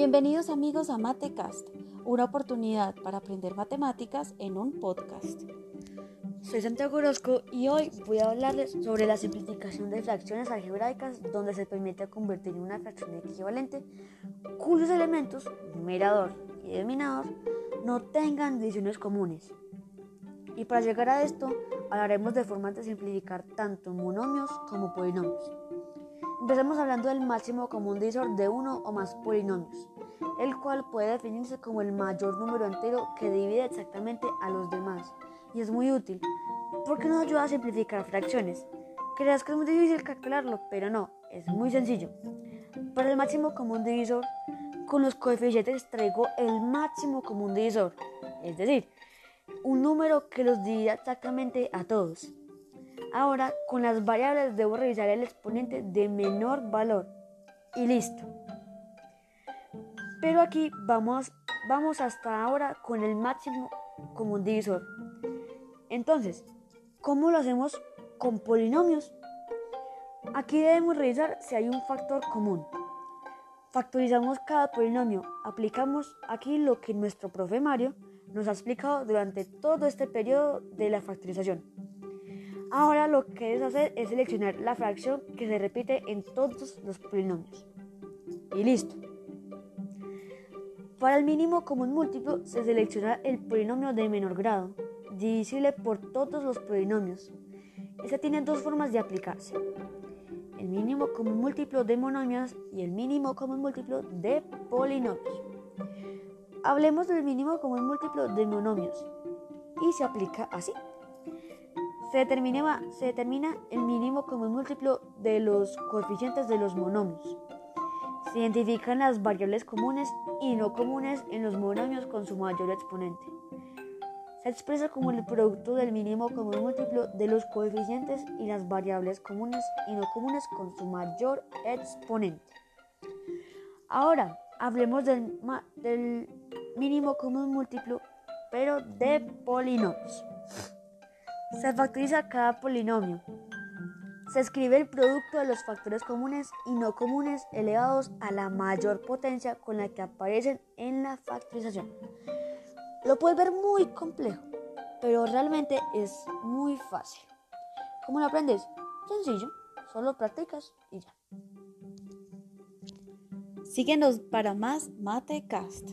Bienvenidos amigos a Matecast, una oportunidad para aprender matemáticas en un podcast. Soy Santiago Orozco y hoy voy a hablarles sobre la simplificación de fracciones algebraicas donde se permite convertir en una fracción equivalente cuyos elementos, numerador y denominador, no tengan divisiones comunes. Y para llegar a esto, hablaremos de formas de simplificar tanto monomios como polinomios. Empecemos hablando del máximo común divisor de uno o más polinomios, el cual puede definirse como el mayor número entero que divide exactamente a los demás, y es muy útil porque nos ayuda a simplificar fracciones. Creas que es muy difícil calcularlo, pero no, es muy sencillo. Para el máximo común divisor, con los coeficientes traigo el máximo común divisor, es decir, un número que los divida exactamente a todos. Ahora con las variables debo revisar el exponente de menor valor y listo. Pero aquí vamos, vamos hasta ahora con el máximo común divisor. Entonces, ¿cómo lo hacemos con polinomios? Aquí debemos revisar si hay un factor común. Factorizamos cada polinomio. Aplicamos aquí lo que nuestro profe Mario nos ha explicado durante todo este periodo de la factorización. Ahora lo que debes hacer es seleccionar la fracción que se repite en todos los polinomios. Y listo. Para el mínimo común múltiplo se selecciona el polinomio de menor grado, divisible por todos los polinomios. Esta tiene dos formas de aplicarse. El mínimo común múltiplo de monomios y el mínimo común múltiplo de polinomios. Hablemos del mínimo común múltiplo de monomios y se aplica así. Se determina, se determina el mínimo común múltiplo de los coeficientes de los monomios. Se identifican las variables comunes y no comunes en los monomios con su mayor exponente. Se expresa como el producto del mínimo común múltiplo de los coeficientes y las variables comunes y no comunes con su mayor exponente. Ahora, hablemos del, del mínimo común múltiplo, pero de polinomios. Se factoriza cada polinomio. Se escribe el producto de los factores comunes y no comunes elevados a la mayor potencia con la que aparecen en la factorización. Lo puedes ver muy complejo, pero realmente es muy fácil. ¿Cómo lo aprendes? Sencillo, solo practicas y ya. Síguenos para más Matecast.